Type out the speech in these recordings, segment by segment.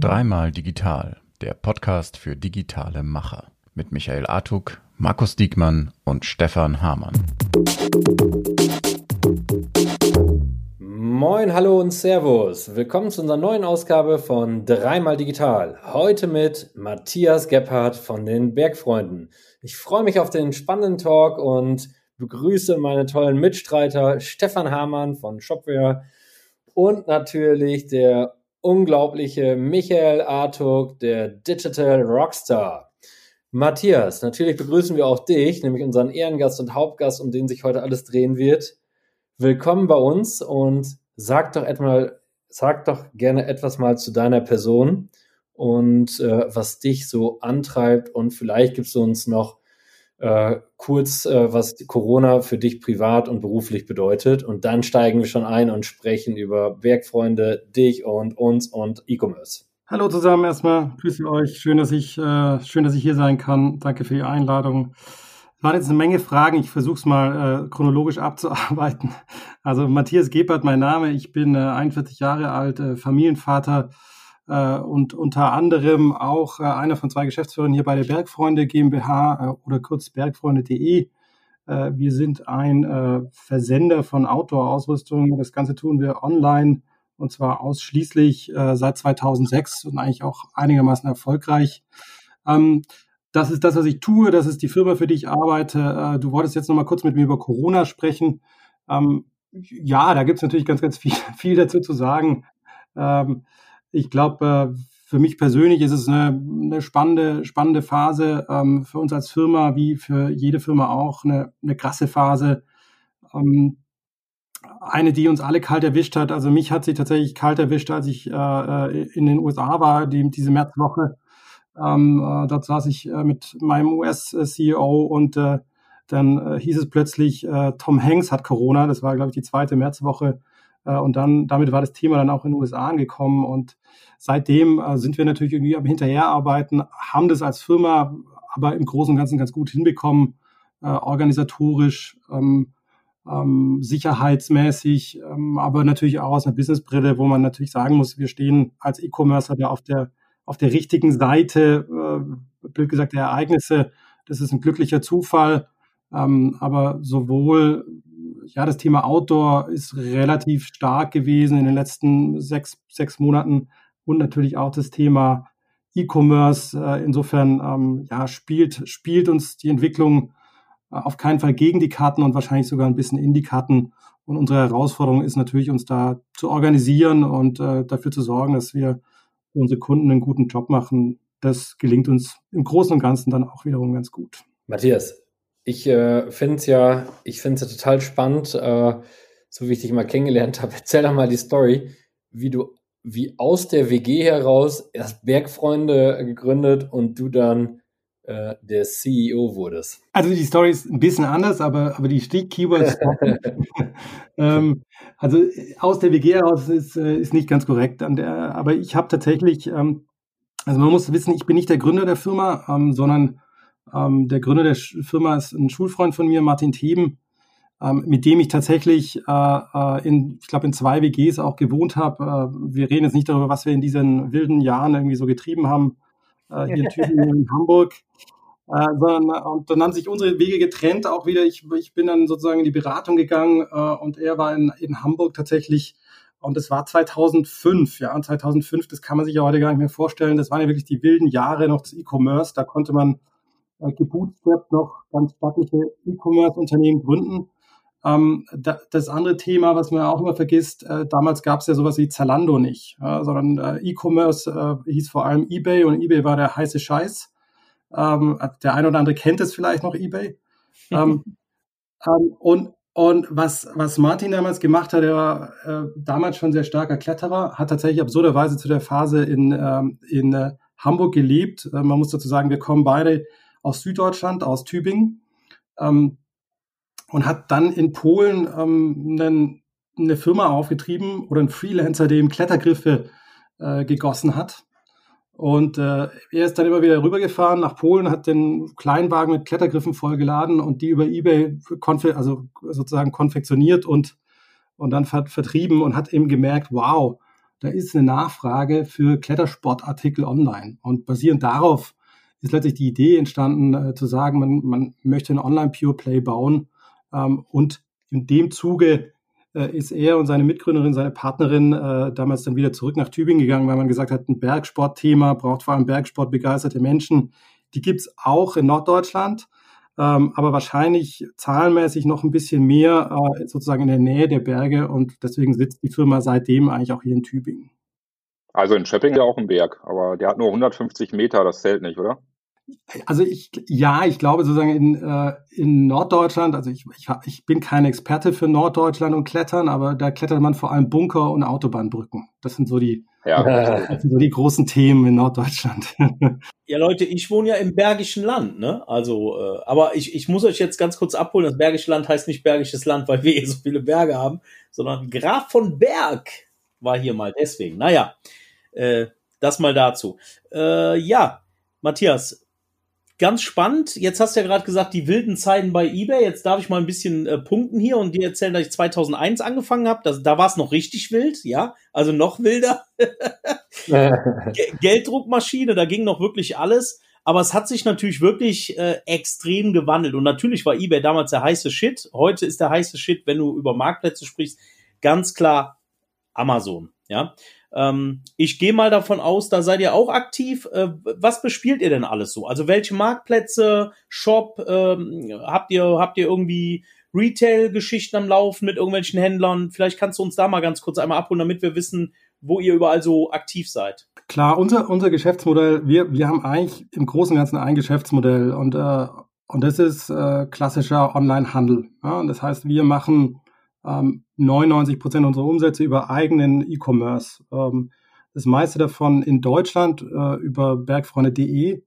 Dreimal digital, der Podcast für digitale Macher mit Michael Artuk, Markus Diekmann und Stefan Hamann. Moin, hallo und Servus. Willkommen zu unserer neuen Ausgabe von Dreimal Digital. Heute mit Matthias Gebhardt von den Bergfreunden. Ich freue mich auf den spannenden Talk und begrüße meine tollen Mitstreiter Stefan Hamann von Shopware und natürlich der unglaubliche Michael Artuk, der Digital Rockstar. Matthias, natürlich begrüßen wir auch dich, nämlich unseren Ehrengast und Hauptgast, um den sich heute alles drehen wird. Willkommen bei uns und sag doch etwa, sag doch gerne etwas mal zu deiner Person und äh, was dich so antreibt und vielleicht gibst du uns noch äh, kurz, äh, was Corona für dich privat und beruflich bedeutet. Und dann steigen wir schon ein und sprechen über Werkfreunde, dich und uns und E-Commerce. Hallo zusammen erstmal, grüße euch. Schön, dass ich, äh, schön, dass ich hier sein kann. Danke für die Einladung. Es waren jetzt eine Menge Fragen. Ich versuche es mal äh, chronologisch abzuarbeiten. Also Matthias Gebert, mein Name. Ich bin äh, 41 Jahre alt, äh, Familienvater, und unter anderem auch äh, einer von zwei Geschäftsführern hier bei der Bergfreunde GmbH äh, oder kurz bergfreunde.de. Äh, wir sind ein äh, Versender von Outdoor-Ausrüstung. Das Ganze tun wir online und zwar ausschließlich äh, seit 2006 und eigentlich auch einigermaßen erfolgreich. Ähm, das ist das, was ich tue. Das ist die Firma, für die ich arbeite. du wolltest jetzt noch mal kurz mit mir über Corona sprechen. Ähm, ja, da gibt es natürlich ganz, ganz viel, viel dazu zu sagen. Ähm, ich glaube, äh, für mich persönlich ist es eine, eine spannende, spannende Phase, ähm, für uns als Firma, wie für jede Firma auch, eine, eine krasse Phase. Ähm, eine, die uns alle kalt erwischt hat. Also mich hat sie tatsächlich kalt erwischt, als ich äh, äh in den USA war, die, diese Märzwoche. Ähm, äh, dort saß ich mit meinem US-CEO und dann hieß es plötzlich, Tom Hanks hat Corona. Das war, glaube ich, die zweite Märzwoche. Äh, und dann, damit war das Thema dann auch in den USA angekommen. Und seitdem äh, sind wir natürlich irgendwie am Hinterherarbeiten, haben das als Firma aber im Großen und Ganzen ganz gut hinbekommen, äh, organisatorisch, ähm, ähm, sicherheitsmäßig, ähm, aber natürlich auch aus einer Businessbrille, wo man natürlich sagen muss, wir stehen als E-Commercer da auf der, auf der richtigen Seite, blöd gesagt, der Ereignisse. Das ist ein glücklicher Zufall. Aber sowohl ja, das Thema Outdoor ist relativ stark gewesen in den letzten sechs, sechs Monaten und natürlich auch das Thema E-Commerce. Äh, insofern ähm, ja, spielt, spielt uns die Entwicklung äh, auf keinen Fall gegen die Karten und wahrscheinlich sogar ein bisschen in die Karten. Und unsere Herausforderung ist natürlich, uns da zu organisieren und äh, dafür zu sorgen, dass wir für unsere Kunden einen guten Job machen. Das gelingt uns im Großen und Ganzen dann auch wiederum ganz gut. Matthias, ich äh, finde es ja, ich finde es ja total spannend, äh, so wie ich dich mal kennengelernt habe. Erzähl doch mal die Story, wie du, wie aus der WG heraus erst Bergfreunde gegründet und du dann äh, der CEO wurdest. Also die Story ist ein bisschen anders, aber, aber die Stick-Keywords. ähm, also aus der WG heraus ist, äh, ist nicht ganz korrekt. An der, aber ich habe tatsächlich, ähm, also man muss wissen, ich bin nicht der Gründer der Firma, ähm, sondern ähm, der Gründer der Firma ist ein Schulfreund von mir, Martin Theben, ähm, mit dem ich tatsächlich, äh, äh in, ich glaube, in zwei WGs auch gewohnt habe. Äh, wir reden jetzt nicht darüber, was wir in diesen wilden Jahren irgendwie so getrieben haben, äh, hier in Tübingen, in Hamburg. Äh, sondern, und dann haben sich unsere Wege getrennt, auch wieder. Ich, ich bin dann sozusagen in die Beratung gegangen äh, und er war in, in Hamburg tatsächlich und es war 2005, ja, und 2005, das kann man sich ja heute gar nicht mehr vorstellen. Das waren ja wirklich die wilden Jahre noch des E-Commerce. Da konnte man äh, gebootstrapped noch ganz stattliche E-Commerce-Unternehmen gründen. Ähm, da, das andere Thema, was man auch immer vergisst, äh, damals gab es ja sowas wie Zalando nicht, ja, sondern äh, E-Commerce äh, hieß vor allem eBay und eBay war der heiße Scheiß. Ähm, der eine oder andere kennt es vielleicht noch eBay. ähm, ähm, und und was, was Martin damals gemacht hat, er war äh, damals schon sehr starker Kletterer, hat tatsächlich absurderweise zu der Phase in, ähm, in äh, Hamburg gelebt. Äh, man muss dazu sagen, wir kommen beide aus Süddeutschland, aus Tübingen, ähm, und hat dann in Polen ähm, einen, eine Firma aufgetrieben oder einen Freelancer, der ihm Klettergriffe äh, gegossen hat. Und äh, er ist dann immer wieder rübergefahren nach Polen, hat den Kleinwagen mit Klettergriffen vollgeladen und die über eBay konfe also sozusagen konfektioniert und und dann vertrieben und hat eben gemerkt, wow, da ist eine Nachfrage für Klettersportartikel online. Und basierend darauf ist letztlich die Idee entstanden, äh, zu sagen, man, man möchte ein Online-Pure Play bauen. Ähm, und in dem Zuge äh, ist er und seine Mitgründerin, seine Partnerin äh, damals dann wieder zurück nach Tübingen gegangen, weil man gesagt hat, ein Bergsportthema braucht vor allem Bergsportbegeisterte Menschen. Die gibt's auch in Norddeutschland ähm, aber wahrscheinlich zahlenmäßig noch ein bisschen mehr äh, sozusagen in der Nähe der Berge und deswegen sitzt die Firma seitdem eigentlich auch hier in Tübingen. Also in Schöpping ja auch ein Berg, aber der hat nur 150 Meter, das zählt nicht, oder? Also ich, ja, ich glaube sozusagen in, äh, in Norddeutschland, also ich, ich, ich bin kein Experte für Norddeutschland und Klettern, aber da klettert man vor allem Bunker und Autobahnbrücken. Das sind so die, ja. das sind so die großen Themen in Norddeutschland. Ja, Leute, ich wohne ja im Bergischen Land, ne? Also, äh, aber ich, ich muss euch jetzt ganz kurz abholen. Das Bergische Land heißt nicht Bergisches Land, weil wir hier so viele Berge haben, sondern Graf von Berg war hier mal deswegen. Naja, äh, das mal dazu. Äh, ja, Matthias, ganz spannend. Jetzt hast du ja gerade gesagt, die wilden Zeiten bei eBay. Jetzt darf ich mal ein bisschen äh, punkten hier und dir erzählen, dass ich 2001 angefangen habe. Da war es noch richtig wild, ja, also noch wilder. Gelddruckmaschine, da ging noch wirklich alles. Aber es hat sich natürlich wirklich äh, extrem gewandelt. Und natürlich war eBay damals der heiße Shit. Heute ist der heiße Shit, wenn du über Marktplätze sprichst, ganz klar Amazon. Ja, ähm, ich gehe mal davon aus, da seid ihr auch aktiv. Äh, was bespielt ihr denn alles so? Also welche Marktplätze, Shop, ähm, habt ihr, habt ihr irgendwie Retail-Geschichten am Laufen mit irgendwelchen Händlern? Vielleicht kannst du uns da mal ganz kurz einmal abholen, damit wir wissen, wo ihr überall so aktiv seid. Klar, unser, unser Geschäftsmodell, wir, wir haben eigentlich im Großen und Ganzen ein Geschäftsmodell und, äh, und das ist äh, klassischer Online-Handel. Ja? das heißt, wir machen ähm, 99 Prozent unserer Umsätze über eigenen E-Commerce. Ähm, das meiste davon in Deutschland äh, über bergfreunde.de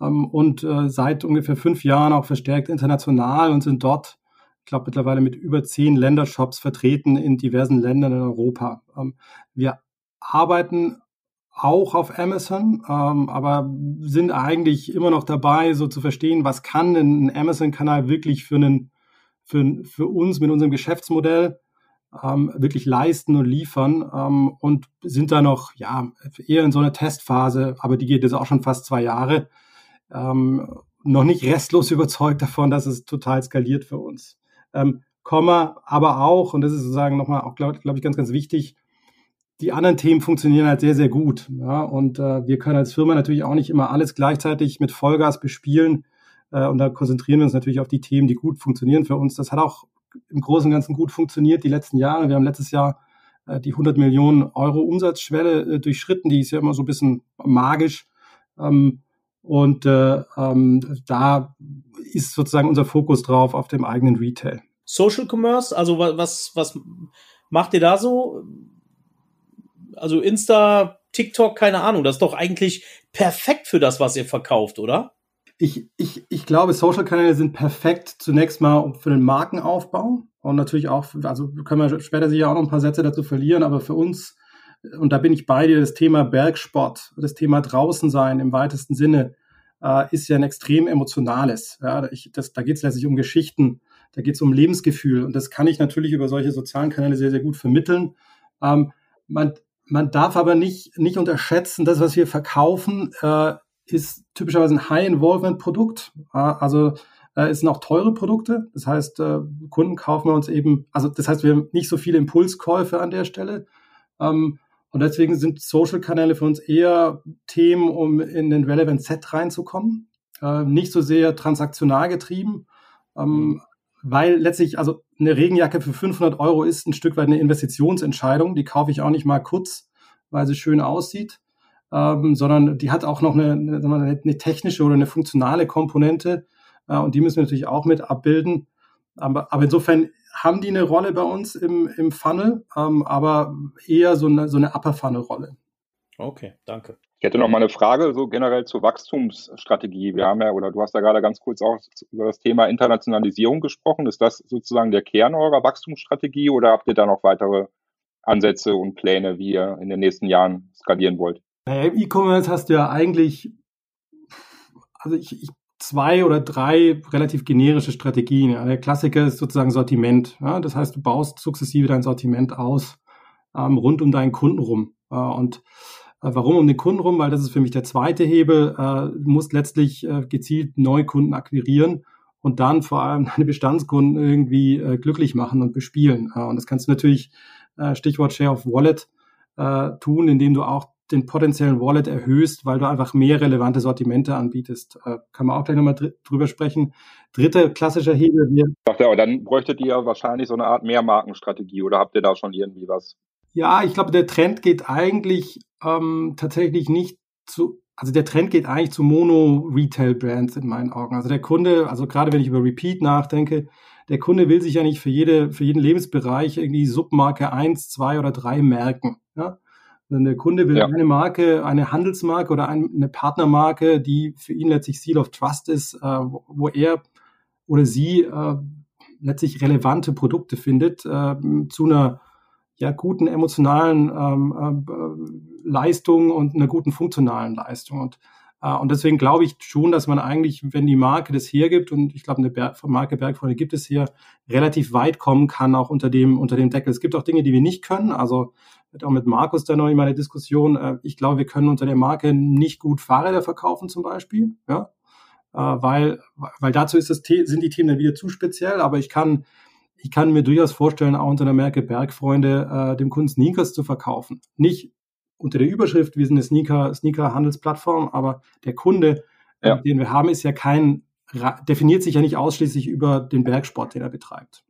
ähm, und äh, seit ungefähr fünf Jahren auch verstärkt international und sind dort, ich glaube, mittlerweile mit über zehn Ländershops vertreten in diversen Ländern in Europa. Ähm, wir arbeiten auch auf Amazon, ähm, aber sind eigentlich immer noch dabei, so zu verstehen, was kann denn ein Amazon-Kanal wirklich für einen für, für uns mit unserem Geschäftsmodell ähm, wirklich leisten und liefern ähm, und sind da noch ja eher in so einer Testphase, aber die geht jetzt auch schon fast zwei Jahre. Ähm, noch nicht restlos überzeugt davon, dass es total skaliert für uns. Ähm, Komma, aber auch, und das ist sozusagen nochmal auch, glaube glaub ich, ganz, ganz wichtig, die anderen Themen funktionieren halt sehr, sehr gut. Ja? Und äh, wir können als Firma natürlich auch nicht immer alles gleichzeitig mit Vollgas bespielen. Äh, und da konzentrieren wir uns natürlich auf die Themen, die gut funktionieren für uns. Das hat auch im Großen und Ganzen gut funktioniert die letzten Jahre. Wir haben letztes Jahr äh, die 100 Millionen Euro Umsatzschwelle äh, durchschritten. Die ist ja immer so ein bisschen magisch. Ähm, und ähm, da ist sozusagen unser Fokus drauf auf dem eigenen Retail. Social Commerce, also was, was macht ihr da so? Also Insta, TikTok, keine Ahnung, das ist doch eigentlich perfekt für das, was ihr verkauft, oder? Ich, ich, ich glaube, Social-Kanäle sind perfekt zunächst mal für den Markenaufbau und natürlich auch, also können wir später sicher auch noch ein paar Sätze dazu verlieren, aber für uns, und da bin ich bei dir, das Thema Bergsport, das Thema draußen sein im weitesten Sinne, äh, ist ja ein extrem emotionales. Ja, ich, das, da geht es letztlich um Geschichten, da geht es um Lebensgefühl und das kann ich natürlich über solche sozialen Kanäle sehr, sehr gut vermitteln. Ähm, man, man darf aber nicht, nicht unterschätzen, das, was wir verkaufen, äh, ist typischerweise ein High-Involvement-Produkt. Also äh, es sind auch teure Produkte. Das heißt, äh, Kunden kaufen wir uns eben, also das heißt, wir haben nicht so viele Impulskäufe an der Stelle. Ähm, und deswegen sind Social-Kanäle für uns eher Themen, um in den Relevant Set reinzukommen. Äh, nicht so sehr transaktional getrieben, ähm, mhm. weil letztlich, also eine Regenjacke für 500 Euro ist ein Stück weit eine Investitionsentscheidung. Die kaufe ich auch nicht mal kurz, weil sie schön aussieht ähm, sondern die hat auch noch eine, eine, eine technische oder eine funktionale Komponente äh, und die müssen wir natürlich auch mit abbilden. Aber, aber insofern haben die eine Rolle bei uns im, im Funnel, ähm, aber eher so eine, so eine Upper-Funnel-Rolle. Okay, danke. Ich hätte noch mal eine Frage so generell zur Wachstumsstrategie. Wir haben ja, oder du hast ja gerade ganz kurz auch über das Thema Internationalisierung gesprochen. Ist das sozusagen der Kern eurer Wachstumsstrategie oder habt ihr da noch weitere Ansätze und Pläne, wie ihr in den nächsten Jahren skalieren wollt? Naja, im E-Commerce hast du ja eigentlich, also ich, ich zwei oder drei relativ generische Strategien. Der Klassiker ist sozusagen Sortiment. Ja. Das heißt, du baust sukzessive dein Sortiment aus ähm, rund um deinen Kunden rum. Äh, und äh, warum um den Kunden rum? Weil das ist für mich der zweite Hebel. Äh, du musst letztlich äh, gezielt neue Kunden akquirieren und dann vor allem deine Bestandskunden irgendwie äh, glücklich machen und bespielen. Äh, und das kannst du natürlich, Stichwort Share of Wallet, tun, indem du auch den potenziellen Wallet erhöhst, weil du einfach mehr relevante Sortimente anbietest. Äh, kann man auch gleich nochmal dr drüber sprechen. Dritter klassischer Hebel wäre. Ja, aber dann bräuchtet ihr wahrscheinlich so eine Art Mehrmarkenstrategie oder habt ihr da schon irgendwie was? Ja, ich glaube, der Trend geht eigentlich ähm, tatsächlich nicht zu, also der Trend geht eigentlich zu Mono-Retail-Brands in meinen Augen. Also der Kunde, also gerade wenn ich über Repeat nachdenke, der Kunde will sich ja nicht für jede, für jeden Lebensbereich irgendwie Submarke eins, zwei oder drei merken. Ja? Der Kunde will ja. eine Marke, eine Handelsmarke oder eine Partnermarke, die für ihn letztlich Seal of Trust ist, äh, wo er oder sie äh, letztlich relevante Produkte findet äh, zu einer ja, guten emotionalen ähm, äh, Leistung und einer guten funktionalen Leistung. Und, und deswegen glaube ich schon, dass man eigentlich, wenn die Marke das hergibt, und ich glaube, eine Ber Marke Bergfreunde gibt es hier, relativ weit kommen kann, auch unter dem, unter dem Deckel. Es gibt auch Dinge, die wir nicht können. Also auch mit Markus da noch in meiner Diskussion. Äh, ich glaube, wir können unter der Marke nicht gut Fahrräder verkaufen zum Beispiel. Ja? Äh, weil, weil dazu ist das, sind die Themen dann wieder zu speziell, aber ich kann ich kann mir durchaus vorstellen, auch unter der Marke Bergfreunde äh, dem Kunden Sneakers zu verkaufen. Nicht unter der Überschrift, wir sind eine Sneaker, Sneaker-Handelsplattform, aber der Kunde, ja. den wir haben, ist ja kein, definiert sich ja nicht ausschließlich über den Bergsport, den er betreibt.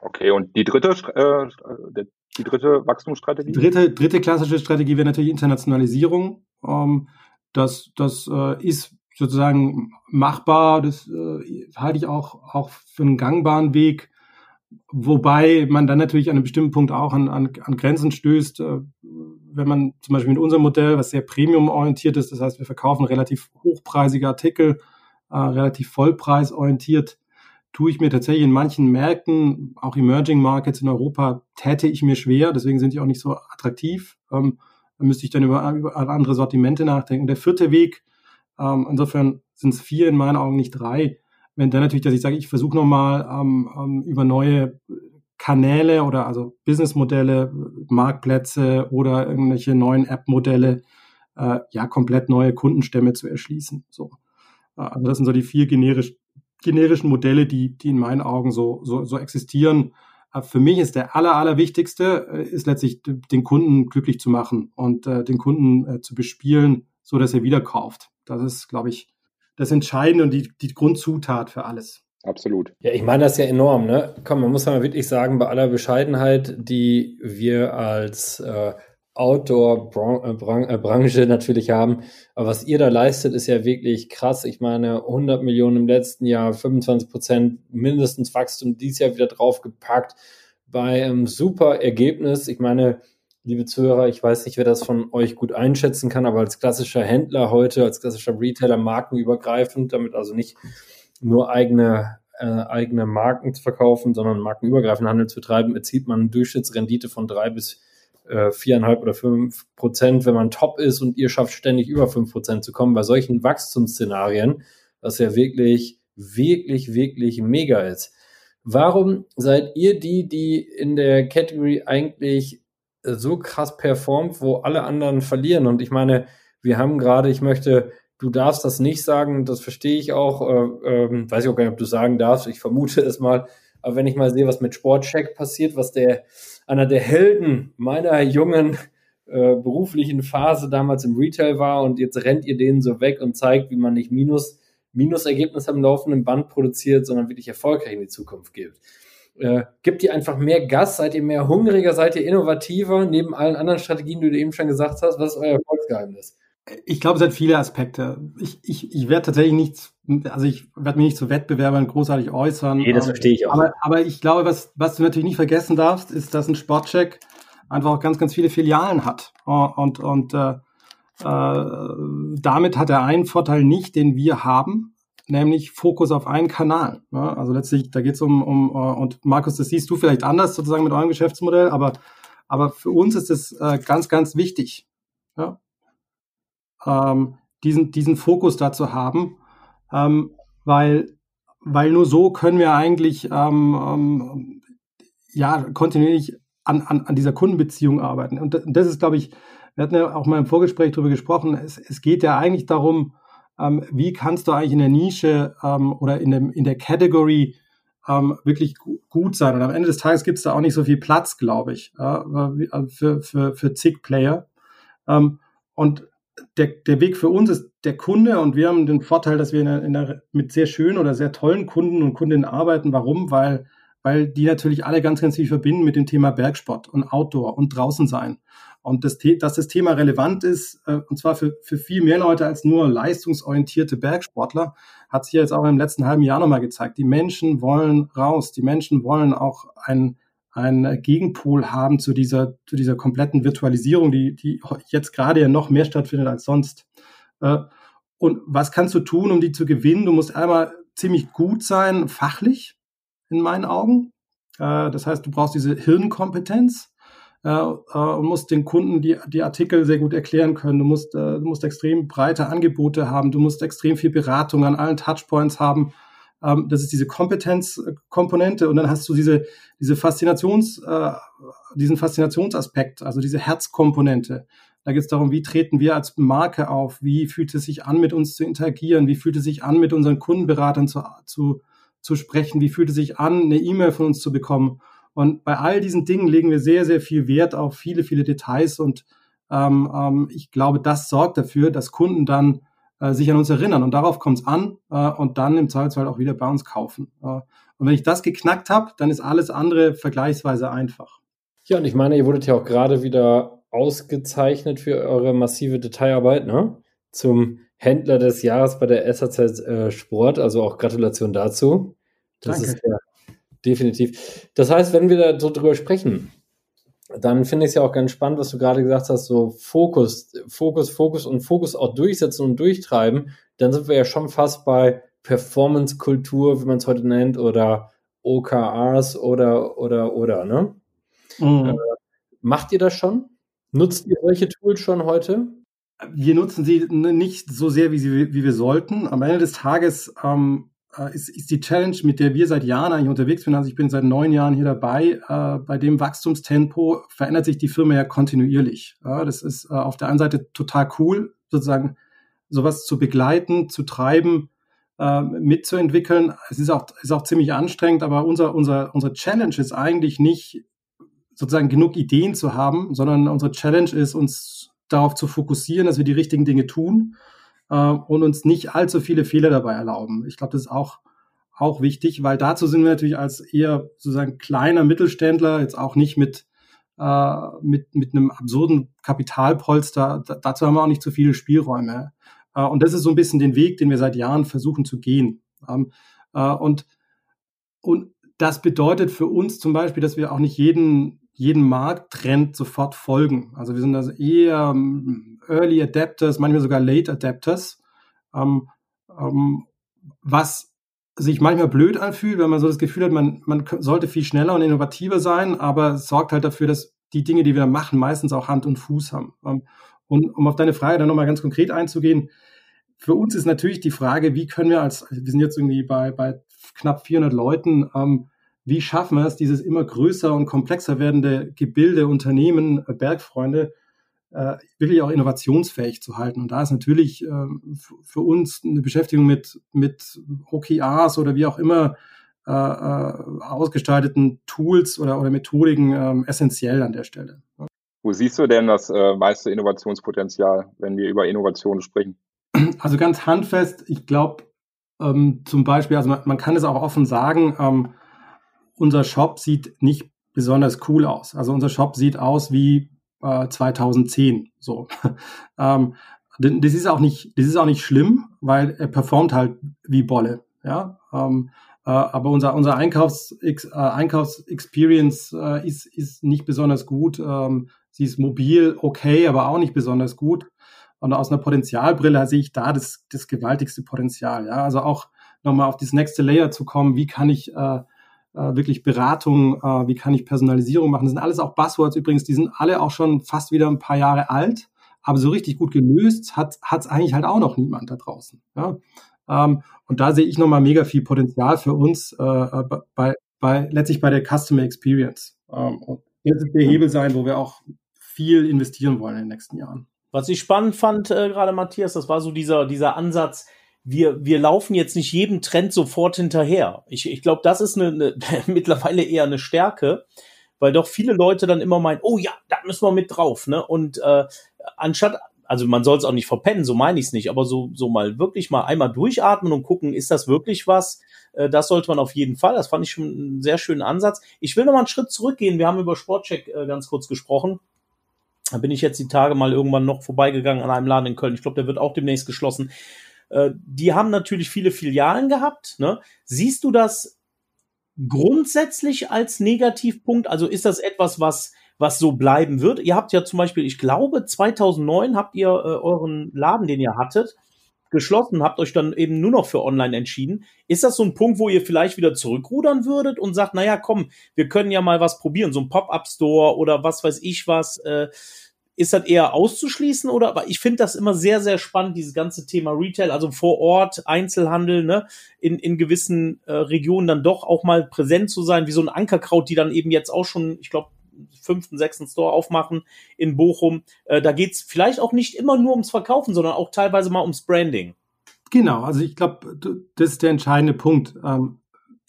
Okay, und die dritte, äh, die dritte Wachstumsstrategie? Dritte, dritte klassische Strategie wäre natürlich Internationalisierung. Ähm, das, das äh, ist sozusagen machbar, das äh, halte ich auch, auch für einen gangbaren Weg. Wobei man dann natürlich an einem bestimmten Punkt auch an, an, an Grenzen stößt, äh, wenn man zum Beispiel mit unserem Modell, was sehr premium-orientiert ist, das heißt, wir verkaufen relativ hochpreisige Artikel, äh, relativ vollpreisorientiert, tue ich mir tatsächlich in manchen Märkten, auch Emerging Markets in Europa, täte ich mir schwer, deswegen sind die auch nicht so attraktiv. Ähm, da müsste ich dann über, über andere Sortimente nachdenken. Der vierte Weg, ähm, insofern sind es vier in meinen Augen nicht drei, wenn dann natürlich, dass ich sage, ich versuche nochmal ähm, ähm, über neue Kanäle oder also Businessmodelle, Marktplätze oder irgendwelche neuen App-Modelle, äh, ja, komplett neue Kundenstämme zu erschließen. So. Äh, also das sind so die vier generisch, generischen Modelle, die, die in meinen Augen so, so, so existieren. Äh, für mich ist der aller, allerwichtigste, äh, ist letztlich den Kunden glücklich zu machen und äh, den Kunden äh, zu bespielen, so dass er wieder kauft. Das ist, glaube ich, das Entscheidende und die, die Grundzutat für alles. Absolut. Ja, ich meine das ja enorm, ne? Komm, man muss ja mal wirklich sagen, bei aller Bescheidenheit, die wir als äh, Outdoor-Branche äh, natürlich haben. Aber was ihr da leistet, ist ja wirklich krass. Ich meine, 100 Millionen im letzten Jahr, 25 Prozent mindestens Wachstum dieses Jahr wieder draufgepackt bei einem super Ergebnis. Ich meine, liebe Zuhörer, ich weiß nicht, wer das von euch gut einschätzen kann, aber als klassischer Händler heute, als klassischer Retailer markenübergreifend, damit also nicht nur eigene, äh, eigene Marken zu verkaufen, sondern markenübergreifend Handel zu betreiben, erzielt man eine Durchschnittsrendite von drei bis äh, viereinhalb oder fünf Prozent, wenn man top ist und ihr schafft ständig über fünf Prozent zu kommen. Bei solchen Wachstumsszenarien, was ja wirklich, wirklich, wirklich mega ist. Warum seid ihr die, die in der Category eigentlich so krass performt, wo alle anderen verlieren. Und ich meine, wir haben gerade, ich möchte, du darfst das nicht sagen, das verstehe ich auch, äh, äh, weiß ich auch gar nicht, ob du sagen darfst, ich vermute es mal, aber wenn ich mal sehe, was mit Sportcheck passiert, was der, einer der Helden meiner jungen äh, beruflichen Phase damals im Retail war und jetzt rennt ihr denen so weg und zeigt, wie man nicht Minus, Minusergebnisse am laufenden Band produziert, sondern wirklich erfolgreich in die Zukunft gibt. Äh, gibt ihr einfach mehr Gas? Seid ihr mehr hungriger? Seid ihr innovativer? Neben allen anderen Strategien, die du eben schon gesagt hast, was ist euer Erfolgsgeheimnis? Ich glaube, es hat viele Aspekte. Ich, ich, ich werde tatsächlich nichts, also ich werde mich nicht zu Wettbewerbern großartig äußern. Nee, das verstehe ich auch. Aber, aber ich glaube, was, was du natürlich nicht vergessen darfst, ist, dass ein Sportcheck einfach auch ganz, ganz viele Filialen hat. Und, und äh, äh, damit hat er einen Vorteil nicht, den wir haben, nämlich Fokus auf einen Kanal. Ja, also letztlich, da geht es um, um, äh, und Markus, das siehst du vielleicht anders sozusagen mit eurem Geschäftsmodell, aber, aber für uns ist es äh, ganz, ganz wichtig, ja, ähm, diesen, diesen Fokus da zu haben, ähm, weil, weil nur so können wir eigentlich ähm, ähm, ja kontinuierlich an, an, an dieser Kundenbeziehung arbeiten. Und das ist, glaube ich, wir hatten ja auch mal im Vorgespräch darüber gesprochen, es, es geht ja eigentlich darum, ähm, wie kannst du eigentlich in der Nische ähm, oder in, dem, in der Category ähm, wirklich gut sein. Und am Ende des Tages gibt es da auch nicht so viel Platz, glaube ich, äh, für, für, für zig Player. Ähm, und der, der Weg für uns ist der Kunde und wir haben den Vorteil, dass wir in einer, in einer, mit sehr schönen oder sehr tollen Kunden und Kundinnen arbeiten. Warum? Weil, weil die natürlich alle ganz, ganz viel verbinden mit dem Thema Bergsport und Outdoor und draußen sein. Und das, dass das Thema relevant ist, äh, und zwar für, für viel mehr Leute als nur leistungsorientierte Bergsportler, hat sich jetzt auch im letzten halben Jahr nochmal gezeigt. Die Menschen wollen raus, die Menschen wollen auch ein einen Gegenpol haben zu dieser, zu dieser kompletten Virtualisierung, die, die jetzt gerade ja noch mehr stattfindet als sonst. Äh, und was kannst du tun, um die zu gewinnen? Du musst einmal ziemlich gut sein, fachlich, in meinen Augen. Äh, das heißt, du brauchst diese Hirnkompetenz äh, und musst den Kunden die, die Artikel sehr gut erklären können. Du musst, du musst extrem breite Angebote haben. Du musst extrem viel Beratung an allen Touchpoints haben ähm, das ist diese Kompetenzkomponente und dann hast du diese, diese Faszinations, äh, diesen Faszinationsaspekt, also diese Herzkomponente. Da geht es darum, wie treten wir als Marke auf, wie fühlt es sich an, mit uns zu interagieren, wie fühlt es sich an, mit unseren Kundenberatern zu, zu, zu sprechen, wie fühlt es sich an, eine E-Mail von uns zu bekommen. Und bei all diesen Dingen legen wir sehr, sehr viel Wert auf viele, viele Details und ähm, ähm, ich glaube, das sorgt dafür, dass Kunden dann äh, sich an uns erinnern. Und darauf kommt es an äh, und dann im Zweifelsfall auch wieder bei uns kaufen. Äh, und wenn ich das geknackt habe, dann ist alles andere vergleichsweise einfach. Ja, und ich meine, ihr wurdet ja auch gerade wieder ausgezeichnet für eure massive Detailarbeit, ne? Zum Händler des Jahres bei der SAZ äh, Sport. Also auch Gratulation dazu. Das Danke. ist ja definitiv. Das heißt, wenn wir da so drüber sprechen, dann finde ich es ja auch ganz spannend, was du gerade gesagt hast, so Fokus, Fokus, Fokus und Fokus auch durchsetzen und durchtreiben. Dann sind wir ja schon fast bei Performance-Kultur, wie man es heute nennt, oder OKRs oder, oder, oder, ne? Mhm. Äh, macht ihr das schon? Nutzt ihr solche Tools schon heute? Wir nutzen sie nicht so sehr, wie, sie, wie wir sollten. Am Ende des Tages ähm, äh, ist, ist die Challenge, mit der wir seit Jahren eigentlich unterwegs sind. Also ich bin seit neun Jahren hier dabei. Äh, bei dem Wachstumstempo verändert sich die Firma ja kontinuierlich. Ja, das ist äh, auf der einen Seite total cool, sozusagen sowas zu begleiten, zu treiben, äh, mitzuentwickeln. Es ist auch, ist auch ziemlich anstrengend, aber unser, unser, unsere Challenge ist eigentlich nicht sozusagen genug Ideen zu haben, sondern unsere Challenge ist, uns darauf zu fokussieren, dass wir die richtigen Dinge tun äh, und uns nicht allzu viele Fehler dabei erlauben. Ich glaube, das ist auch, auch wichtig, weil dazu sind wir natürlich als eher sozusagen kleiner Mittelständler jetzt auch nicht mit, äh, mit, mit einem absurden Kapitalpolster. Da, dazu haben wir auch nicht so viele Spielräume. Äh, und das ist so ein bisschen den Weg, den wir seit Jahren versuchen zu gehen. Ähm, äh, und, und das bedeutet für uns zum Beispiel, dass wir auch nicht jeden jeden Markttrend sofort folgen. Also wir sind also eher Early Adapters, manchmal sogar Late Adapters, ähm, ähm, was sich manchmal blöd anfühlt, wenn man so das Gefühl hat, man, man sollte viel schneller und innovativer sein, aber es sorgt halt dafür, dass die Dinge, die wir machen, meistens auch Hand und Fuß haben. Ähm, und um auf deine Frage dann nochmal ganz konkret einzugehen, für uns ist natürlich die Frage, wie können wir als, wir sind jetzt irgendwie bei, bei knapp 400 Leuten, ähm, wie schaffen wir es, dieses immer größer und komplexer werdende Gebilde, Unternehmen, äh, Bergfreunde, äh, wirklich auch innovationsfähig zu halten. Und da ist natürlich äh, für uns eine Beschäftigung mit, mit OKRs oder wie auch immer äh, äh, ausgestalteten Tools oder, oder Methodiken äh, essentiell an der Stelle. Wo siehst du denn das äh, meiste Innovationspotenzial, wenn wir über Innovation sprechen? Also ganz handfest, ich glaube ähm, zum Beispiel, also man, man, kann es auch offen sagen, ähm, unser Shop sieht nicht besonders cool aus. Also unser Shop sieht aus wie äh, 2010. So. ähm, das ist auch nicht, das ist auch nicht schlimm, weil er performt halt wie Bolle. Ja. Ähm, äh, aber unser unser Einkaufs äh, Einkaufsexperience äh, ist ist nicht besonders gut. Ähm, sie ist mobil, okay, aber auch nicht besonders gut. Und aus einer Potenzialbrille sehe ich da das, das gewaltigste Potenzial. Ja, also auch nochmal auf das nächste Layer zu kommen. Wie kann ich äh, wirklich Beratung, äh, wie kann ich Personalisierung machen. Das sind alles auch Buzzwords übrigens, die sind alle auch schon fast wieder ein paar Jahre alt, aber so richtig gut gelöst hat es eigentlich halt auch noch niemand da draußen. Ja? Ähm, und da sehe ich nochmal mega viel Potenzial für uns äh, bei, bei, letztlich bei der Customer Experience. Ähm, und das wird der Hebel sein, wo wir auch viel investieren wollen in den nächsten Jahren. Was ich spannend fand, äh, gerade Matthias, das war so dieser, dieser Ansatz, wir, wir laufen jetzt nicht jedem Trend sofort hinterher. Ich, ich glaube, das ist eine, eine, mittlerweile eher eine Stärke, weil doch viele Leute dann immer meinen, oh ja, da müssen wir mit drauf. Ne? Und äh, anstatt, also man soll es auch nicht verpennen, so meine ich es nicht, aber so, so mal wirklich mal einmal durchatmen und gucken, ist das wirklich was? Äh, das sollte man auf jeden Fall. Das fand ich schon einen sehr schönen Ansatz. Ich will noch mal einen Schritt zurückgehen. Wir haben über Sportcheck äh, ganz kurz gesprochen. Da bin ich jetzt die Tage mal irgendwann noch vorbeigegangen an einem Laden in Köln. Ich glaube, der wird auch demnächst geschlossen. Äh, die haben natürlich viele Filialen gehabt. Ne? Siehst du das grundsätzlich als Negativpunkt? Also ist das etwas, was was so bleiben wird? Ihr habt ja zum Beispiel, ich glaube, 2009 habt ihr äh, euren Laden, den ihr hattet, geschlossen, habt euch dann eben nur noch für online entschieden. Ist das so ein Punkt, wo ihr vielleicht wieder zurückrudern würdet und sagt, naja, komm, wir können ja mal was probieren, so ein Pop-up-Store oder was weiß ich was? Äh, ist das eher auszuschließen oder? Aber ich finde das immer sehr, sehr spannend, dieses ganze Thema Retail, also vor Ort, Einzelhandel, ne, in, in gewissen äh, Regionen dann doch auch mal präsent zu sein, wie so ein Ankerkraut, die dann eben jetzt auch schon, ich glaube, fünften, sechsten Store aufmachen in Bochum. Äh, da geht's vielleicht auch nicht immer nur ums Verkaufen, sondern auch teilweise mal ums Branding. Genau, also ich glaube, das ist der entscheidende Punkt. Ähm,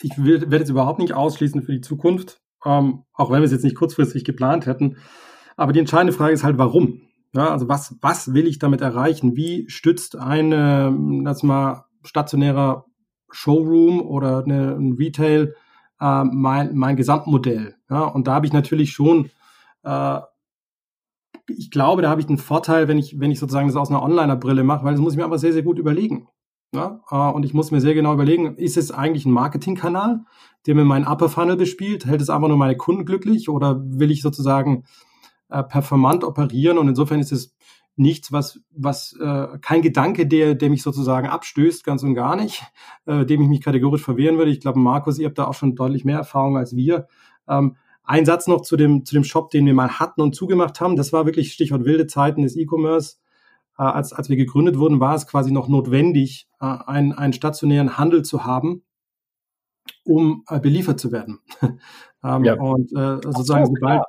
ich werde es überhaupt nicht ausschließen für die Zukunft, ähm, auch wenn wir es jetzt nicht kurzfristig geplant hätten. Aber die entscheidende Frage ist halt, warum? Ja, also was, was will ich damit erreichen? Wie stützt eine, das mal stationärer Showroom oder eine, ein Retail äh, mein, mein Gesamtmodell? Ja, und da habe ich natürlich schon, äh, ich glaube, da habe ich einen Vorteil, wenn ich, wenn ich sozusagen das aus einer Onliner-Brille mache, weil das muss ich mir aber sehr, sehr gut überlegen. Ja, äh, und ich muss mir sehr genau überlegen, ist es eigentlich ein Marketingkanal, der mir meinen Upper Funnel bespielt? Hält es einfach nur meine Kunden glücklich oder will ich sozusagen äh, performant operieren und insofern ist es nichts, was, was äh, kein Gedanke, der, der mich sozusagen abstößt, ganz und gar nicht, äh, dem ich mich kategorisch verwehren würde. Ich glaube, Markus, ihr habt da auch schon deutlich mehr Erfahrung als wir. Ähm, ein Satz noch zu dem, zu dem Shop, den wir mal hatten und zugemacht haben. Das war wirklich Stichwort wilde Zeiten des E-Commerce. Äh, als, als wir gegründet wurden, war es quasi noch notwendig, äh, einen, einen stationären Handel zu haben, um äh, beliefert zu werden. ähm, ja. Und äh, sozusagen, sobald,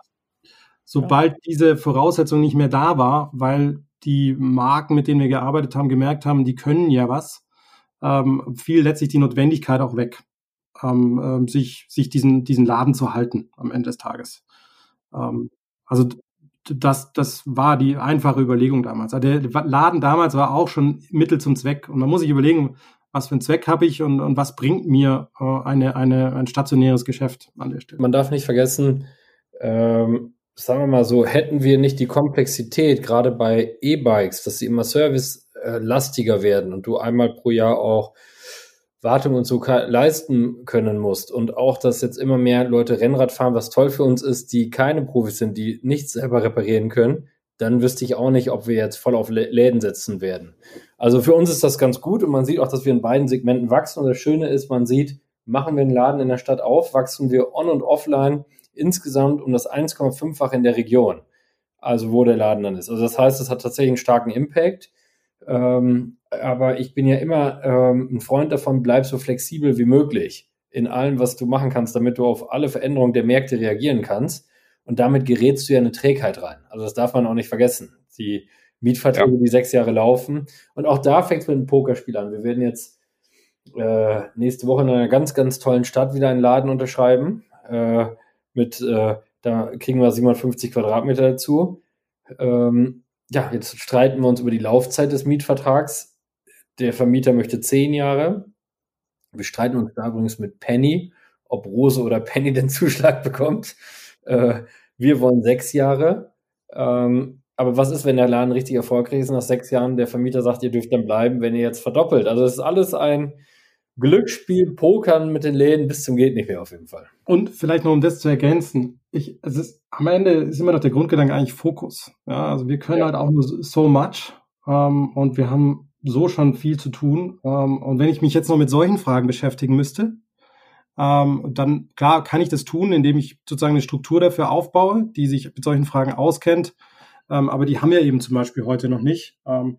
sobald diese Voraussetzung nicht mehr da war, weil die Marken, mit denen wir gearbeitet haben, gemerkt haben, die können ja was, ähm, fiel letztlich die Notwendigkeit auch weg, ähm, ähm, sich, sich diesen, diesen Laden zu halten am Ende des Tages. Ähm, also das, das war die einfache Überlegung damals. Also der Laden damals war auch schon Mittel zum Zweck. Und man muss sich überlegen, was für einen Zweck habe ich und, und was bringt mir äh, eine, eine, ein stationäres Geschäft an der Stelle. Man darf nicht vergessen, ähm, sagen wir mal so, hätten wir nicht die Komplexität, gerade bei E-Bikes, dass sie immer servicelastiger werden und du einmal pro Jahr auch Wartung und so leisten können musst und auch, dass jetzt immer mehr Leute Rennrad fahren, was toll für uns ist, die keine Profis sind, die nichts selber reparieren können, dann wüsste ich auch nicht, ob wir jetzt voll auf Läden setzen werden. Also für uns ist das ganz gut und man sieht auch, dass wir in beiden Segmenten wachsen und das Schöne ist, man sieht, machen wir einen Laden in der Stadt auf, wachsen wir on und offline insgesamt um das 1,5-fach in der Region, also wo der Laden dann ist. Also das heißt, es hat tatsächlich einen starken Impact. Ähm, aber ich bin ja immer ähm, ein Freund davon, bleib so flexibel wie möglich in allem, was du machen kannst, damit du auf alle Veränderungen der Märkte reagieren kannst. Und damit gerätst du ja eine Trägheit rein. Also das darf man auch nicht vergessen. Die Mietverträge, ja. die sechs Jahre laufen. Und auch da fängt es mit einem Pokerspiel an. Wir werden jetzt äh, nächste Woche in einer ganz, ganz tollen Stadt wieder einen Laden unterschreiben. Äh, mit, äh, da kriegen wir 750 Quadratmeter dazu. Ähm, ja, jetzt streiten wir uns über die Laufzeit des Mietvertrags. Der Vermieter möchte zehn Jahre. Wir streiten uns da übrigens mit Penny, ob Rose oder Penny den Zuschlag bekommt. Äh, wir wollen sechs Jahre. Ähm, aber was ist, wenn der Laden richtig erfolgreich ist nach sechs Jahren? Der Vermieter sagt, ihr dürft dann bleiben, wenn ihr jetzt verdoppelt. Also es ist alles ein Glücksspiel, Pokern mit den Läden bis zum geht nicht mehr auf jeden Fall. Und vielleicht noch um das zu ergänzen, ich, es ist am Ende ist immer noch der Grundgedanke eigentlich Fokus. Ja, also wir können ja. halt auch nur so much ähm, und wir haben so schon viel zu tun. Ähm, und wenn ich mich jetzt noch mit solchen Fragen beschäftigen müsste, ähm, dann klar kann ich das tun, indem ich sozusagen eine Struktur dafür aufbaue, die sich mit solchen Fragen auskennt. Ähm, aber die haben wir eben zum Beispiel heute noch nicht. Ähm,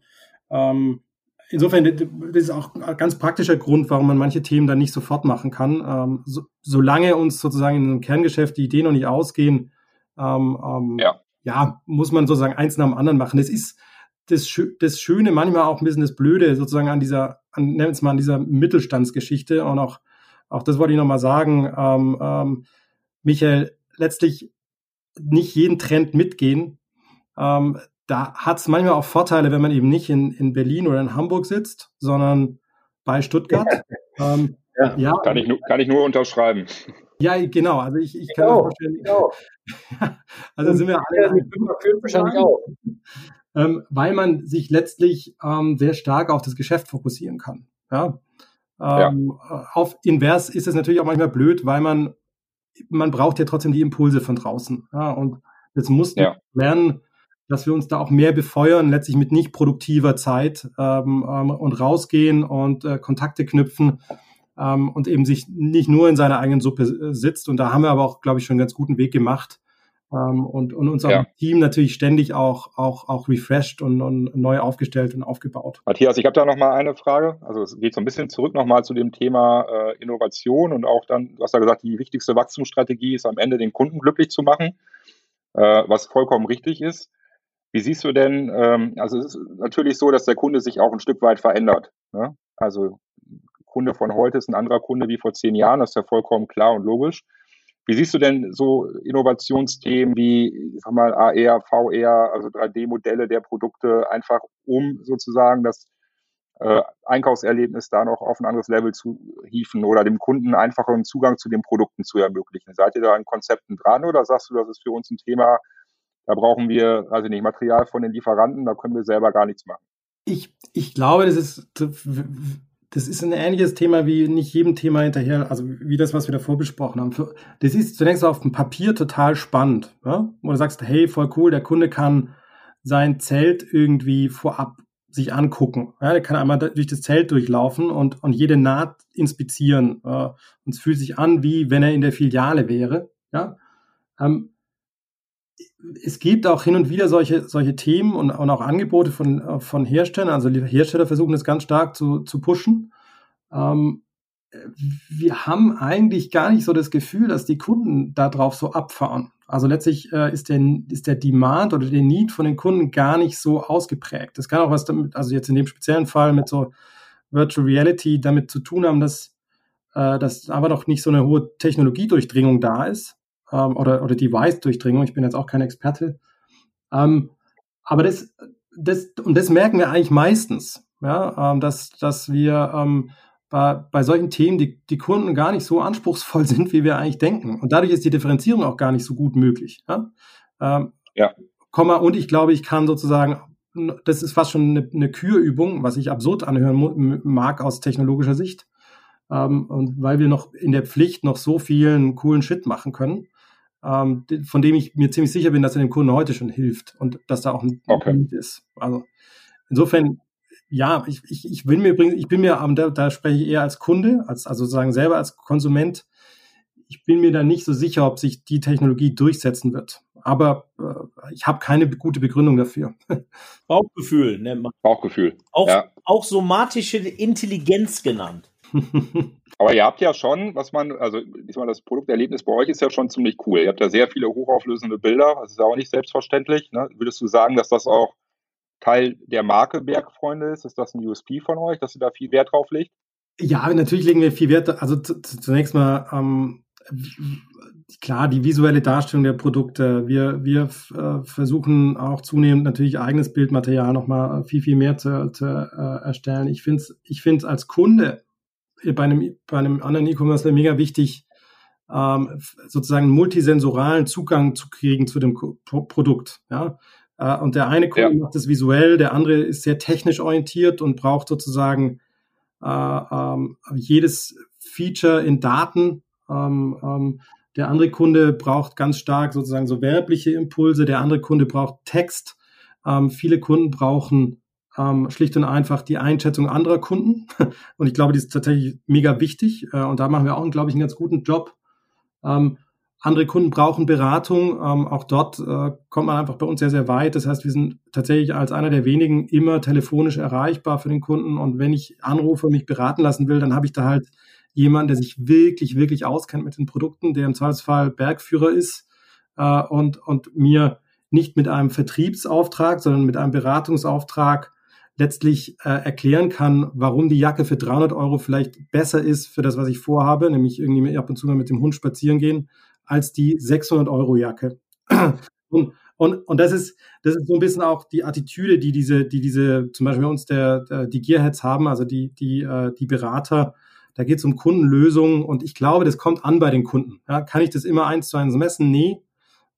ähm, insofern, das ist auch ein ganz praktischer Grund, warum man manche Themen dann nicht sofort machen kann. Ähm, so, solange uns sozusagen in einem Kerngeschäft die Ideen noch nicht ausgehen, ähm, ähm, ja. ja, muss man sozusagen eins nach dem anderen machen. Es ist das, das Schöne, manchmal auch ein bisschen das Blöde sozusagen an dieser, an, nennen es mal an dieser Mittelstandsgeschichte und auch, auch das wollte ich nochmal sagen, ähm, ähm, Michael, letztlich nicht jeden Trend mitgehen. Ähm, da hat es manchmal auch Vorteile, wenn man eben nicht in, in Berlin oder in Hamburg sitzt, sondern bei Stuttgart. ähm, ja. ja. Kann, ich nur, kann ich nur unterschreiben. Ja, genau. Also ich, ich kann genau, das verstehen. Genau. also sind wir alle. Ja, wahrscheinlich auch. Ähm, weil man sich letztlich ähm, sehr stark auf das Geschäft fokussieren kann. Ja? Ähm, ja. Auf Invers ist es natürlich auch manchmal blöd, weil man man braucht ja trotzdem die Impulse von draußen. Ja? Und das muss ja. lernen, dass wir uns da auch mehr befeuern, letztlich mit nicht produktiver Zeit ähm, ähm, und rausgehen und äh, Kontakte knüpfen ähm, und eben sich nicht nur in seiner eigenen Suppe äh, sitzt. Und da haben wir aber auch, glaube ich, schon einen ganz guten Weg gemacht ähm, und, und unser ja. Team natürlich ständig auch, auch, auch refreshed und, und neu aufgestellt und aufgebaut. Matthias, ich habe da noch mal eine Frage. Also es geht so ein bisschen zurück noch mal zu dem Thema äh, Innovation und auch dann, du hast ja gesagt, die wichtigste Wachstumsstrategie ist am Ende den Kunden glücklich zu machen, äh, was vollkommen richtig ist. Wie siehst du denn, ähm, also es ist natürlich so, dass der Kunde sich auch ein Stück weit verändert. Ne? Also Kunde von heute ist ein anderer Kunde wie vor zehn Jahren, das ist ja vollkommen klar und logisch. Wie siehst du denn so Innovationsthemen wie, ich sag mal, AR, VR, also 3D-Modelle der Produkte, einfach um sozusagen das äh, Einkaufserlebnis da noch auf ein anderes Level zu hieven oder dem Kunden einfacheren Zugang zu den Produkten zu ermöglichen? Seid ihr da an Konzepten dran oder sagst du, das ist für uns ein Thema, da brauchen wir, also nicht, Material von den Lieferanten, da können wir selber gar nichts machen. Ich, ich glaube, das ist, das ist ein ähnliches Thema wie nicht jedem Thema hinterher, also wie das, was wir davor besprochen haben. Das ist zunächst auf dem Papier total spannend, ja? wo du sagst, hey, voll cool, der Kunde kann sein Zelt irgendwie vorab sich angucken. Ja, der kann einmal durch das Zelt durchlaufen und, und jede Naht inspizieren. Äh, und es fühlt sich an, wie wenn er in der Filiale wäre. Ja? Ähm, es gibt auch hin und wieder solche, solche Themen und, und auch Angebote von, von Herstellern. Also Hersteller versuchen das ganz stark zu, zu pushen. Ähm, wir haben eigentlich gar nicht so das Gefühl, dass die Kunden darauf so abfahren. Also letztlich äh, ist, der, ist der Demand oder der Need von den Kunden gar nicht so ausgeprägt. Das kann auch was damit, also jetzt in dem speziellen Fall mit so Virtual Reality damit zu tun haben, dass, äh, dass aber noch nicht so eine hohe Technologiedurchdringung da ist ähm, oder, oder Device-Durchdringung. Ich bin jetzt auch kein Experte. Ähm, aber das, das, und das merken wir eigentlich meistens, ja, ähm, dass, dass wir ähm, bei, bei solchen Themen die, die Kunden gar nicht so anspruchsvoll sind, wie wir eigentlich denken. Und dadurch ist die Differenzierung auch gar nicht so gut möglich. Ja. Ähm, ja. Komma, und ich glaube, ich kann sozusagen, das ist fast schon eine, eine Kürübung, was ich absurd anhören mag aus technologischer Sicht. Ähm, und weil wir noch in der Pflicht noch so vielen coolen Shit machen können, ähm, von dem ich mir ziemlich sicher bin, dass er dem Kunden heute schon hilft und dass da auch ein okay. Ist. Also insofern, ja, ich, ich, ich bin mir übrigens, ich bin mir, da, da spreche ich eher als Kunde, als, also sozusagen selber als Konsument, ich bin mir da nicht so sicher, ob sich die Technologie durchsetzen wird. Aber äh, ich habe keine gute Begründung dafür. Bauchgefühl nennt man. Bauchgefühl. Auch, ja. auch somatische Intelligenz genannt. Aber ihr habt ja schon, was man, also ich meine, das Produkterlebnis bei euch ist ja schon ziemlich cool. Ihr habt ja sehr viele hochauflösende Bilder, das ist ja auch nicht selbstverständlich. Ne? Würdest du sagen, dass das auch Teil der Marke Bergfreunde ist? Ist das ein USP von euch, dass ihr da viel Wert drauf legt? Ja, natürlich legen wir viel Wert. Also zunächst mal, ähm, klar, die visuelle Darstellung der Produkte. Wir, wir äh, versuchen auch zunehmend natürlich eigenes Bildmaterial nochmal viel, viel mehr zu, zu äh, erstellen. Ich finde es ich find's als Kunde bei einem, bei einem anderen E-Commerce mega wichtig, ähm, sozusagen einen multisensoralen Zugang zu kriegen zu dem Pro Produkt. Ja? Äh, und der eine Kunde ja. macht das visuell, der andere ist sehr technisch orientiert und braucht sozusagen äh, ähm, jedes Feature in Daten. Ähm, ähm, der andere Kunde braucht ganz stark sozusagen so werbliche Impulse, der andere Kunde braucht Text. Ähm, viele Kunden brauchen ähm, schlicht und einfach die Einschätzung anderer Kunden. Und ich glaube, die ist tatsächlich mega wichtig. Äh, und da machen wir auch, glaube ich, einen ganz guten Job. Ähm, andere Kunden brauchen Beratung. Ähm, auch dort äh, kommt man einfach bei uns sehr, sehr weit. Das heißt, wir sind tatsächlich als einer der wenigen immer telefonisch erreichbar für den Kunden. Und wenn ich anrufe und mich beraten lassen will, dann habe ich da halt jemanden, der sich wirklich, wirklich auskennt mit den Produkten, der im Zweifelsfall Bergführer ist äh, und, und mir nicht mit einem Vertriebsauftrag, sondern mit einem Beratungsauftrag letztlich äh, erklären kann, warum die Jacke für 300 Euro vielleicht besser ist für das, was ich vorhabe, nämlich irgendwie ab und zu mal mit dem Hund spazieren gehen, als die 600 Euro Jacke. Und, und, und das ist, das ist so ein bisschen auch die Attitüde, die diese, die diese, zum Beispiel bei uns der, der die Gearheads haben, also die, die, äh, die Berater, da geht es um Kundenlösungen und ich glaube, das kommt an bei den Kunden. Ja, kann ich das immer eins zu eins messen? Nee.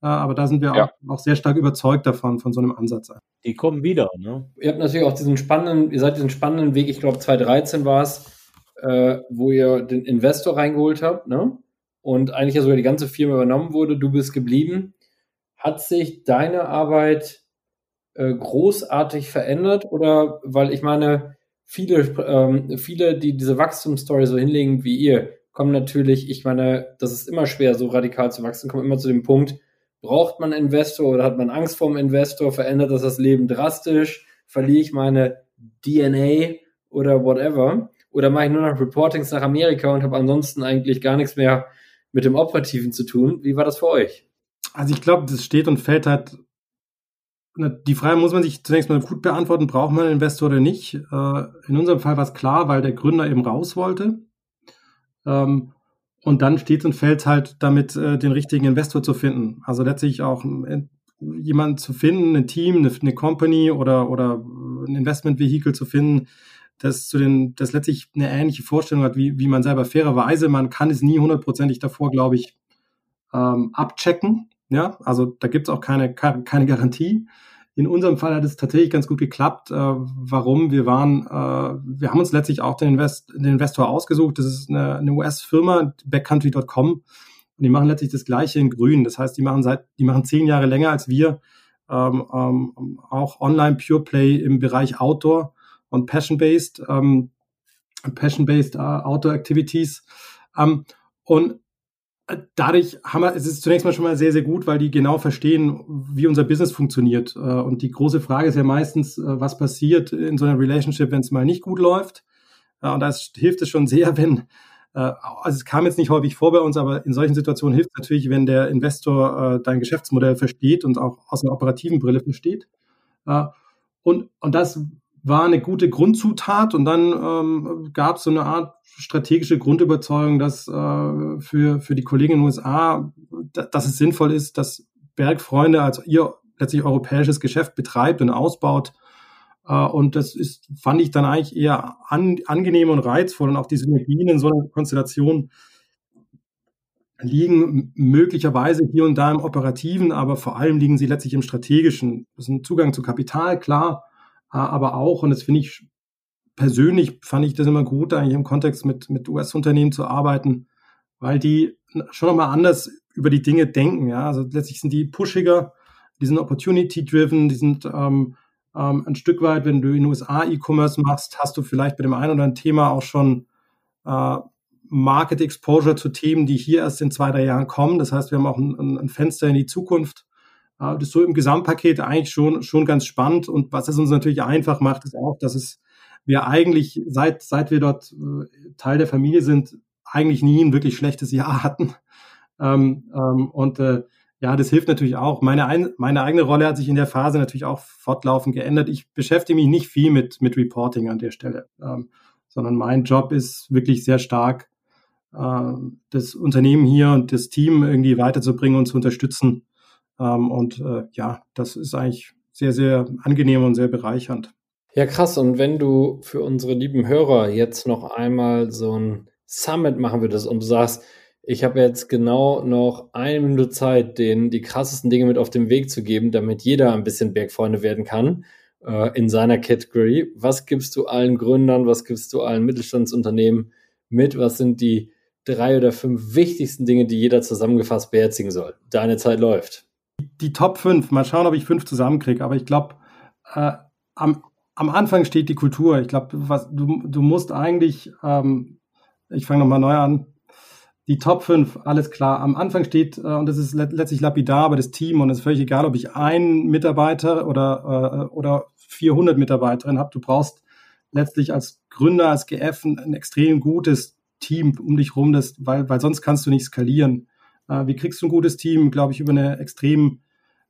Äh, aber da sind wir ja. auch, auch, sehr stark überzeugt davon, von so einem Ansatz. Die kommen wieder, ne? Ihr habt natürlich auch diesen spannenden, ihr seid diesen spannenden Weg, ich glaube 2013 war es, äh, wo ihr den Investor reingeholt habt, ne? und eigentlich ja sogar die ganze Firma übernommen wurde, du bist geblieben. Hat sich deine Arbeit äh, großartig verändert oder weil ich meine, viele, ähm, viele, die diese Wachstumsstory so hinlegen wie ihr, kommen natürlich, ich meine, das ist immer schwer, so radikal zu wachsen, kommen immer zu dem Punkt, braucht man Investor oder hat man Angst vor dem Investor, verändert das das Leben drastisch, verliere ich meine DNA oder whatever, oder mache ich nur noch Reportings nach Amerika und habe ansonsten eigentlich gar nichts mehr mit dem Operativen zu tun. Wie war das für euch? Also ich glaube, das steht und fällt halt. Die Frage muss man sich zunächst mal gut beantworten, braucht man einen Investor oder nicht? Äh, in unserem Fall war es klar, weil der Gründer eben raus wollte. Ähm, und dann steht und fällt halt damit, äh, den richtigen Investor zu finden. Also letztlich auch äh, jemanden zu finden, ein Team, eine, eine Company oder, oder ein Investmentvehikel zu finden, das zu den, das letztlich eine ähnliche Vorstellung hat, wie, wie man selber fairerweise, man kann es nie hundertprozentig davor, glaube ich, ähm, abchecken. Ja, also da gibt es auch keine, keine Garantie. In unserem Fall hat es tatsächlich ganz gut geklappt. Äh, warum? Wir waren, äh, wir haben uns letztlich auch den, Invest, den Investor ausgesucht. Das ist eine, eine US-Firma, backcountry.com. Und die machen letztlich das Gleiche in Grün. Das heißt, die machen seit, die machen zehn Jahre länger als wir ähm, ähm, auch Online Pure Play im Bereich Outdoor und Passion-Based, ähm, Passion-Based uh, Outdoor Activities. Ähm, und äh, dadurch haben wir, es ist zunächst mal schon mal sehr, sehr gut, weil die genau verstehen, wie unser Business funktioniert. Äh, und die große Frage ist ja meistens, äh, was passiert in so einer Relationship, wenn es mal nicht gut läuft. Und da hilft es schon sehr, wenn, also es kam jetzt nicht häufig vor bei uns, aber in solchen Situationen hilft es natürlich, wenn der Investor dein Geschäftsmodell versteht und auch aus einer operativen Brille versteht. Und, und das war eine gute Grundzutat und dann ähm, gab es so eine Art strategische Grundüberzeugung, dass äh, für, für die Kollegen in den USA, dass es sinnvoll ist, dass Bergfreunde als ihr letztlich europäisches Geschäft betreibt und ausbaut. Äh, und das ist, fand ich dann eigentlich eher an, angenehm und reizvoll und auch die Synergien in so einer Konstellation liegen möglicherweise hier und da im Operativen, aber vor allem liegen sie letztlich im Strategischen. Das ist ein Zugang zu Kapital, klar, aber auch, und das finde ich persönlich, fand ich das immer gut, eigentlich im Kontext mit, mit US-Unternehmen zu arbeiten, weil die schon nochmal anders über die Dinge denken. Ja? Also letztlich sind die pushiger, die sind opportunity-driven, die sind ähm, ähm, ein Stück weit, wenn du in den USA E-Commerce machst, hast du vielleicht bei dem einen oder anderen Thema auch schon äh, Market Exposure zu Themen, die hier erst in zwei, drei Jahren kommen. Das heißt, wir haben auch ein, ein Fenster in die Zukunft. Das ist so im Gesamtpaket eigentlich schon, schon ganz spannend. Und was es uns natürlich einfach macht, ist auch, dass es wir eigentlich, seit, seit wir dort äh, Teil der Familie sind, eigentlich nie ein wirklich schlechtes Jahr hatten. Ähm, ähm, und äh, ja, das hilft natürlich auch. Meine, ein, meine eigene Rolle hat sich in der Phase natürlich auch fortlaufend geändert. Ich beschäftige mich nicht viel mit, mit Reporting an der Stelle, ähm, sondern mein Job ist wirklich sehr stark, äh, das Unternehmen hier und das Team irgendwie weiterzubringen und zu unterstützen, und äh, ja, das ist eigentlich sehr, sehr angenehm und sehr bereichernd. Ja, krass. Und wenn du für unsere lieben Hörer jetzt noch einmal so ein Summit machen würdest und du sagst, ich habe jetzt genau noch eine Minute Zeit, denen die krassesten Dinge mit auf den Weg zu geben, damit jeder ein bisschen Bergfreunde werden kann äh, in seiner Category. Was gibst du allen Gründern, was gibst du allen Mittelstandsunternehmen mit? Was sind die drei oder fünf wichtigsten Dinge, die jeder zusammengefasst beherzigen soll? Deine Zeit läuft die Top 5, mal schauen, ob ich fünf zusammenkriege, aber ich glaube, äh, am, am Anfang steht die Kultur. Ich glaube, du, du musst eigentlich, ähm, ich fange nochmal neu an, die Top 5, alles klar. Am Anfang steht, äh, und das ist letztlich lapidar, aber das Team, und es ist völlig egal, ob ich einen Mitarbeiter oder, äh, oder 400 Mitarbeiterinnen habe, du brauchst letztlich als Gründer, als GF ein, ein extrem gutes Team um dich rum, das, weil, weil sonst kannst du nicht skalieren. Äh, wie kriegst du ein gutes Team, glaube ich, über eine extrem,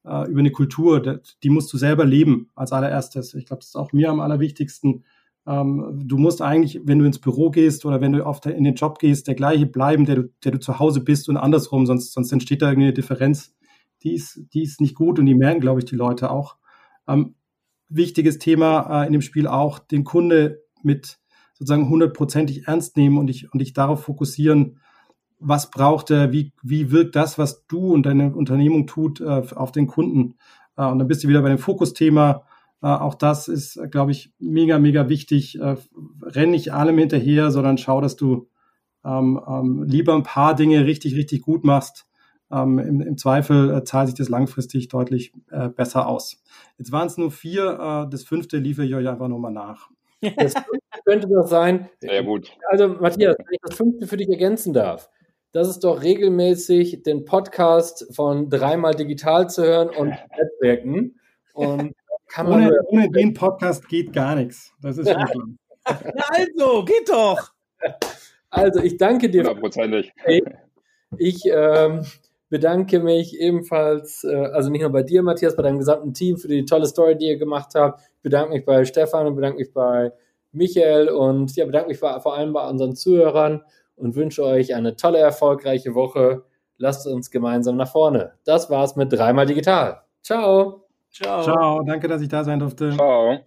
äh, über eine Kultur, die musst du selber leben als allererstes. Ich glaube, das ist auch mir am allerwichtigsten. Ähm, du musst eigentlich, wenn du ins Büro gehst oder wenn du auf in den Job gehst, der gleiche bleiben, der du, der du zu Hause bist und andersrum, sonst, sonst entsteht da irgendwie eine Differenz. Die ist, die ist nicht gut und die merken, glaube ich, die Leute auch. Ähm, wichtiges Thema äh, in dem Spiel auch, den Kunde mit sozusagen hundertprozentig ernst nehmen und dich, und dich darauf fokussieren, was braucht er, wie, wie wirkt das, was du und deine Unternehmung tut, äh, auf den Kunden. Äh, und dann bist du wieder bei dem Fokusthema. Äh, auch das ist, glaube ich, mega, mega wichtig. Äh, renn nicht allem hinterher, sondern schau, dass du ähm, ähm, lieber ein paar Dinge richtig, richtig gut machst. Ähm, im, Im Zweifel äh, zahlt sich das langfristig deutlich äh, besser aus. Jetzt waren es nur vier, äh, das fünfte liefere ich euch einfach nochmal nach. Das könnte doch sein. Sehr gut. Also, Matthias, wenn ich das fünfte für dich ergänzen darf, das ist doch regelmäßig den Podcast von dreimal digital zu hören und Netzwerken. Und kann man ohne, ohne den Podcast geht gar nichts. Das ist schon. Na also, geht doch. Also, ich danke dir. Hundertprozentig. Ich ähm, bedanke mich ebenfalls, äh, also nicht nur bei dir, Matthias, bei deinem gesamten Team für die tolle Story, die ihr gemacht habt. Ich bedanke mich bei Stefan und bedanke mich bei Michael und ja, bedanke mich vor allem bei unseren Zuhörern und wünsche euch eine tolle, erfolgreiche Woche. Lasst uns gemeinsam nach vorne. Das war's mit dreimal digital. Ciao. Ciao. Ciao. Danke, dass ich da sein durfte. Ciao.